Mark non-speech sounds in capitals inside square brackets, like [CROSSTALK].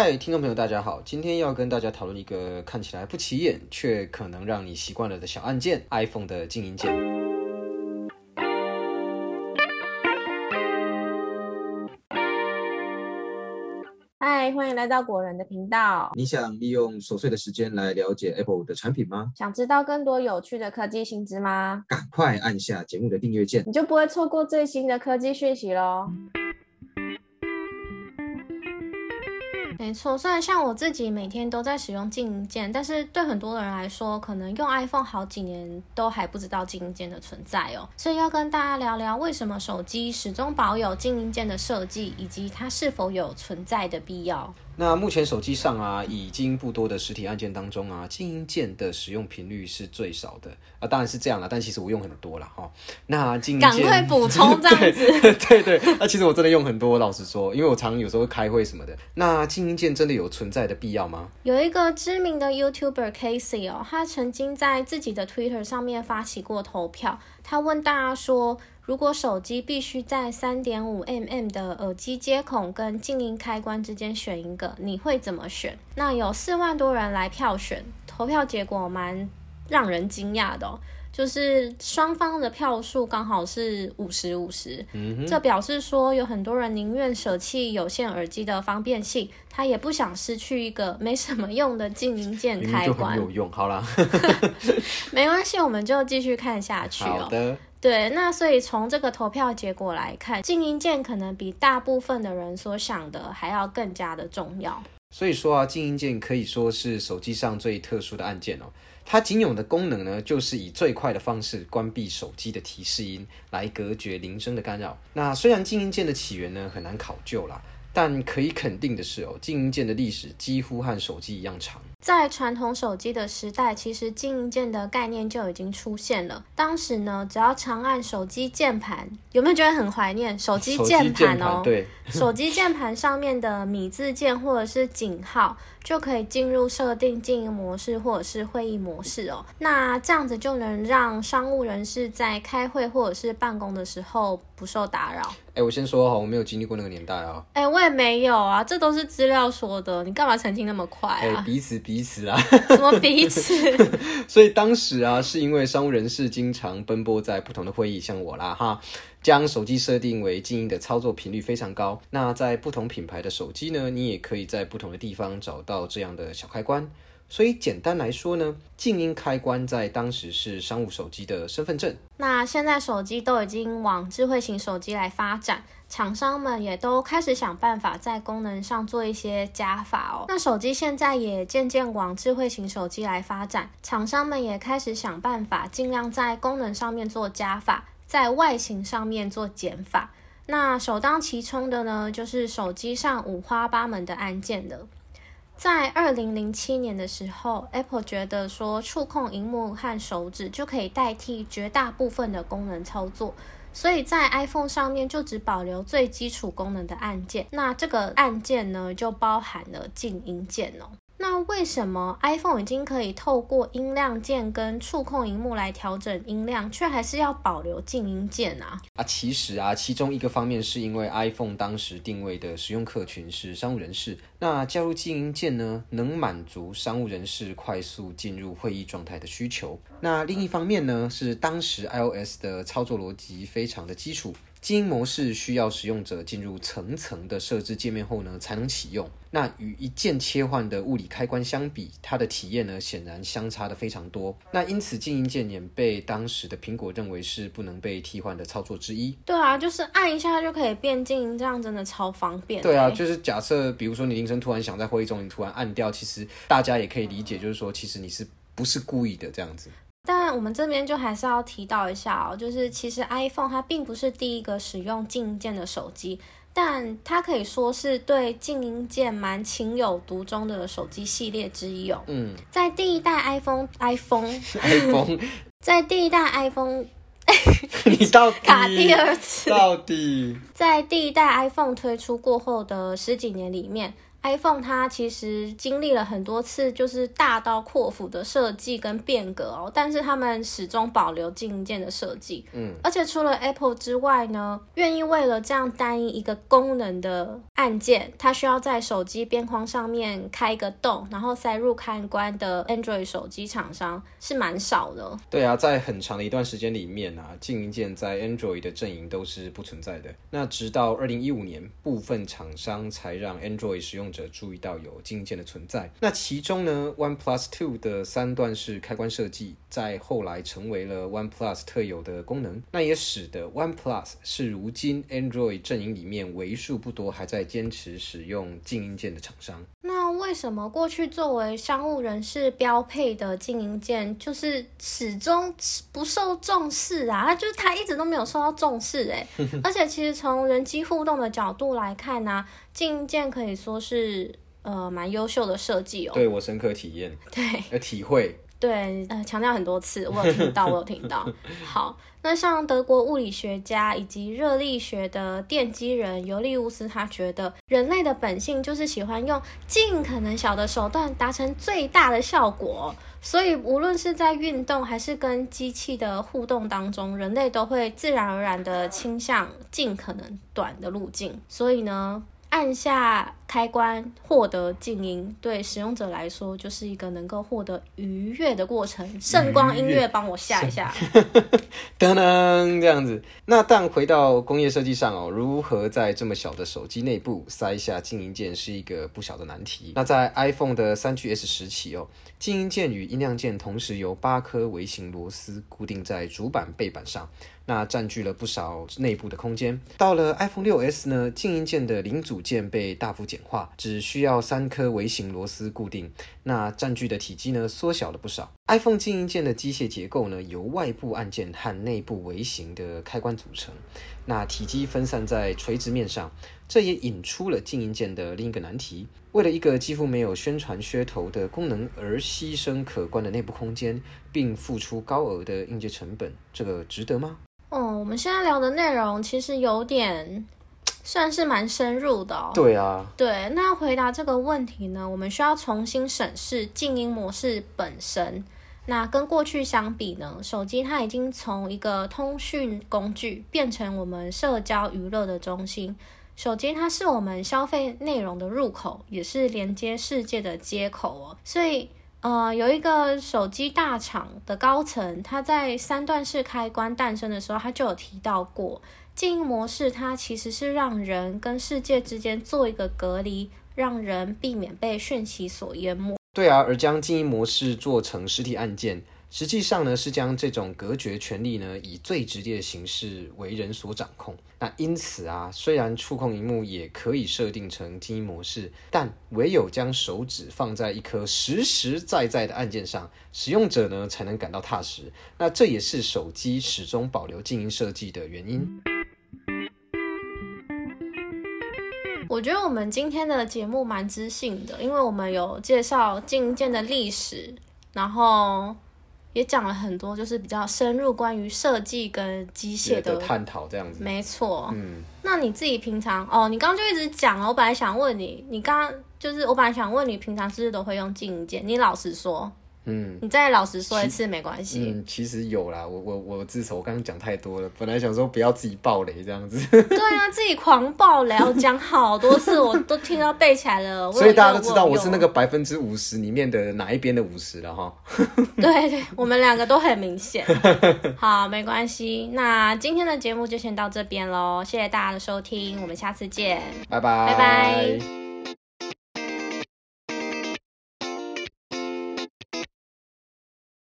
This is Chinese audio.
嗨，听众朋友，大家好！今天要跟大家讨论一个看起来不起眼，却可能让你习惯了的小按键 ——iPhone 的静音键。嗨，欢迎来到果仁的频道。你想利用琐碎的时间来了解 Apple 的产品吗？想知道更多有趣的科技新知吗？赶快按下节目的订阅键，你就不会错过最新的科技讯息喽。没错，虽然像我自己每天都在使用静音键，但是对很多人来说，可能用 iPhone 好几年都还不知道静音键的存在哦。所以要跟大家聊聊，为什么手机始终保有静音键的设计，以及它是否有存在的必要。那目前手机上啊，已经不多的实体按键当中啊，静音键的使用频率是最少的啊，当然是这样了，但其实我用很多了哈。那静音键，赶快补充这样子，对 [LAUGHS] 对，那其实我真的用很多，老实说，因为我常有时候开会什么的。那静音键真的有存在的必要吗？有一个知名的 YouTuber Casey 哦，他曾经在自己的 Twitter 上面发起过投票，他问大家说。如果手机必须在三点五 mm 的耳机接孔跟静音开关之间选一个，你会怎么选？那有四万多人来票选，投票结果蛮让人惊讶的，就是双方的票数刚好是五十五十。嗯这表示说有很多人宁愿舍弃有线耳机的方便性，他也不想失去一个没什么用的静音键开关。有用，好啦，[LAUGHS] 没关系，我们就继续看下去哦。好的。对，那所以从这个投票结果来看，静音键可能比大部分的人所想的还要更加的重要。所以说啊，静音键可以说是手机上最特殊的按键哦。它仅有的功能呢，就是以最快的方式关闭手机的提示音，来隔绝铃声的干扰。那虽然静音键的起源呢很难考究啦，但可以肯定的是哦，静音键的历史几乎和手机一样长。在传统手机的时代，其实静音键的概念就已经出现了。当时呢，只要长按手机键盘，有没有觉得很怀念手机键盘哦？对，[LAUGHS] 手机键盘上面的米字键或者是井号。就可以进入设定静音模式或者是会议模式哦。那这样子就能让商务人士在开会或者是办公的时候不受打扰。哎，我先说哈，我没有经历过那个年代啊。哎，我也没有啊，这都是资料说的。你干嘛澄清那么快啊？彼此彼此啊。什么彼此？[LAUGHS] 所以当时啊，是因为商务人士经常奔波在不同的会议，像我啦哈。将手机设定为静音的操作频率非常高。那在不同品牌的手机呢，你也可以在不同的地方找到这样的小开关。所以简单来说呢，静音开关在当时是商务手机的身份证。那现在手机都已经往智慧型手机来发展，厂商们也都开始想办法在功能上做一些加法哦。那手机现在也渐渐往智慧型手机来发展，厂商们也开始想办法尽量在功能上面做加法。在外形上面做减法，那首当其冲的呢，就是手机上五花八门的按键了。在二零零七年的时候，Apple 觉得说触控荧幕和手指就可以代替绝大部分的功能操作，所以在 iPhone 上面就只保留最基础功能的按键。那这个按键呢，就包含了静音键哦。那为什么 iPhone 已经可以透过音量键跟触控荧幕来调整音量，却还是要保留静音键啊？啊，其实啊，其中一个方面是因为 iPhone 当时定位的使用客群是商务人士，那加入静音键呢，能满足商务人士快速进入会议状态的需求。那另一方面呢，是当时 iOS 的操作逻辑非常的基础。静音模式需要使用者进入层层的设置界面后呢，才能启用。那与一键切换的物理开关相比，它的体验呢，显然相差的非常多。那因此，静音键也被当时的苹果认为是不能被替换的操作之一。对啊，就是按一下就可以变静音，这样真的超方便。对啊，就是假设，比如说你铃声突然响，在会议中你突然按掉，其实大家也可以理解，就是说，其实你是不是故意的这样子。但我们这边就还是要提到一下哦，就是其实 iPhone 它并不是第一个使用静音键的手机，但它可以说是对静音键蛮情有独钟的手机系列之一哦。嗯，在第一代 iPhone，iPhone，iPhone，[LAUGHS] [LAUGHS] 在第一代 iPhone，[LAUGHS] 你到底卡第二次？到底在第一代 iPhone 推出过后的十几年里面。iPhone 它其实经历了很多次就是大刀阔斧的设计跟变革哦，但是他们始终保留静音键的设计。嗯，而且除了 Apple 之外呢，愿意为了这样单一一个功能的按键，它需要在手机边框上面开一个洞，然后塞入开关的 Android 手机厂商是蛮少的。对啊，在很长的一段时间里面啊，静音键在 Android 的阵营都是不存在的。那直到二零一五年，部分厂商才让 Android 使用者注意到有静音键的存在。那其中呢，OnePlus Two 的三段式开关设计，在后来成为了 OnePlus 特有的功能。那也使得 OnePlus 是如今 Android 阵营里面为数不多还在坚持使用静音键的厂商。那为什么过去作为商务人士标配的静音键，就是始终不受重视啊？就是它一直都没有受到重视哎。而且其实从人机互动的角度来看呢，静音键可以说是呃蛮优秀的设计哦。对我深刻体验，对，呃体会。对，呃，强调很多次，我有听到，我有听到。[LAUGHS] 好，那像德国物理学家以及热力学的奠基人尤利乌斯，他觉得人类的本性就是喜欢用尽可能小的手段达成最大的效果，所以无论是在运动还是跟机器的互动当中，人类都会自然而然的倾向尽可能短的路径。所以呢。按下开关获得静音，对使用者来说就是一个能够获得愉悦的过程。圣光音乐帮我下一下，[LAUGHS] 噔噔这样子。那但回到工业设计上哦，如何在这么小的手机内部塞下静音键是一个不小的难题。那在 iPhone 的三 GS 时期哦，静音键与音量键同时由八颗微型螺丝固定在主板背板上。那占据了不少内部的空间。到了 iPhone 6s 呢，静音键的零组件被大幅减简化，只需要三颗微型螺丝固定。那占据的体积呢，缩小了不少。iPhone 静音键的机械结构呢，由外部按键和内部微型的开关组成。那体积分散在垂直面上，这也引出了静音键的另一个难题。为了一个几乎没有宣传噱头的功能而牺牲可观的内部空间，并付出高额的硬件成本，这个值得吗？哦，我们现在聊的内容其实有点算是蛮深入的哦。对啊，对。那回答这个问题呢，我们需要重新审视静音模式本身。那跟过去相比呢，手机它已经从一个通讯工具变成我们社交娱乐的中心。手机它是我们消费内容的入口，也是连接世界的接口哦。所以。呃，有一个手机大厂的高层，他在三段式开关诞生的时候，他就有提到过，静音模式它其实是让人跟世界之间做一个隔离，让人避免被讯息所淹没。对啊，而将静音模式做成实体按键。实际上呢，是将这种隔绝权利呢，以最直接的形式为人所掌控。那因此啊，虽然触控荧幕也可以设定成静音模式，但唯有将手指放在一颗实实在在的按键上，使用者呢才能感到踏实。那这也是手机始终保留静音设计的原因。我觉得我们今天的节目蛮知性的，因为我们有介绍静见的历史，然后。也讲了很多，就是比较深入关于设计跟机械的探讨，这样子。没错，嗯，那你自己平常哦，你刚刚就一直讲哦，我本来想问你，你刚刚就是我本来想问你，平常是不是都会用静见？你老实说。嗯，你再老实说一次没关系。嗯，其实有啦，我我我自首，我刚刚讲太多了，本来想说不要自己爆雷这样子。对啊，[LAUGHS] 自己狂爆雷，我讲好多次，我都听到背起来了。[LAUGHS] 所以大家都知道我是那个百分之五十里面的哪一边的五十了哈。[LAUGHS] 对对，我们两个都很明显。好，没关系，那今天的节目就先到这边喽，谢谢大家的收听，我们下次见，拜拜，拜拜。